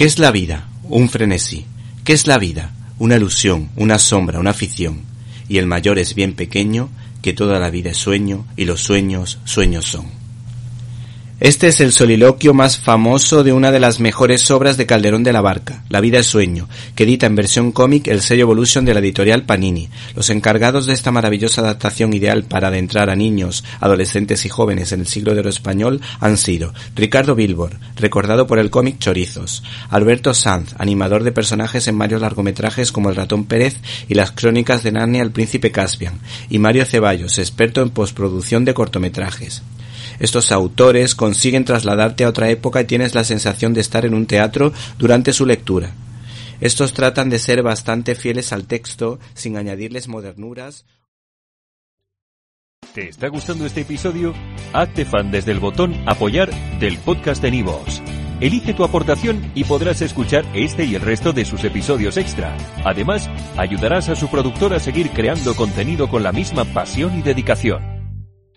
¿Qué es la vida? Un frenesí. ¿Qué es la vida? Una ilusión, una sombra, una ficción. Y el mayor es bien pequeño, que toda la vida es sueño, y los sueños, sueños son. Este es el soliloquio más famoso de una de las mejores obras de Calderón de la Barca, La vida es sueño, que edita en versión cómic el sello Evolution de la editorial Panini. Los encargados de esta maravillosa adaptación ideal para adentrar a niños, adolescentes y jóvenes en el siglo de oro español han sido Ricardo Bilbor, recordado por el cómic Chorizos, Alberto Sanz, animador de personajes en varios largometrajes como El ratón Pérez y las crónicas de Narnia al príncipe Caspian, y Mario Ceballos, experto en postproducción de cortometrajes. Estos autores consiguen trasladarte a otra época y tienes la sensación de estar en un teatro durante su lectura. Estos tratan de ser bastante fieles al texto sin añadirles modernuras. ¿Te está gustando este episodio? Hazte fan desde el botón apoyar del podcast de Nivos. Elige tu aportación y podrás escuchar este y el resto de sus episodios extra. Además, ayudarás a su productor a seguir creando contenido con la misma pasión y dedicación.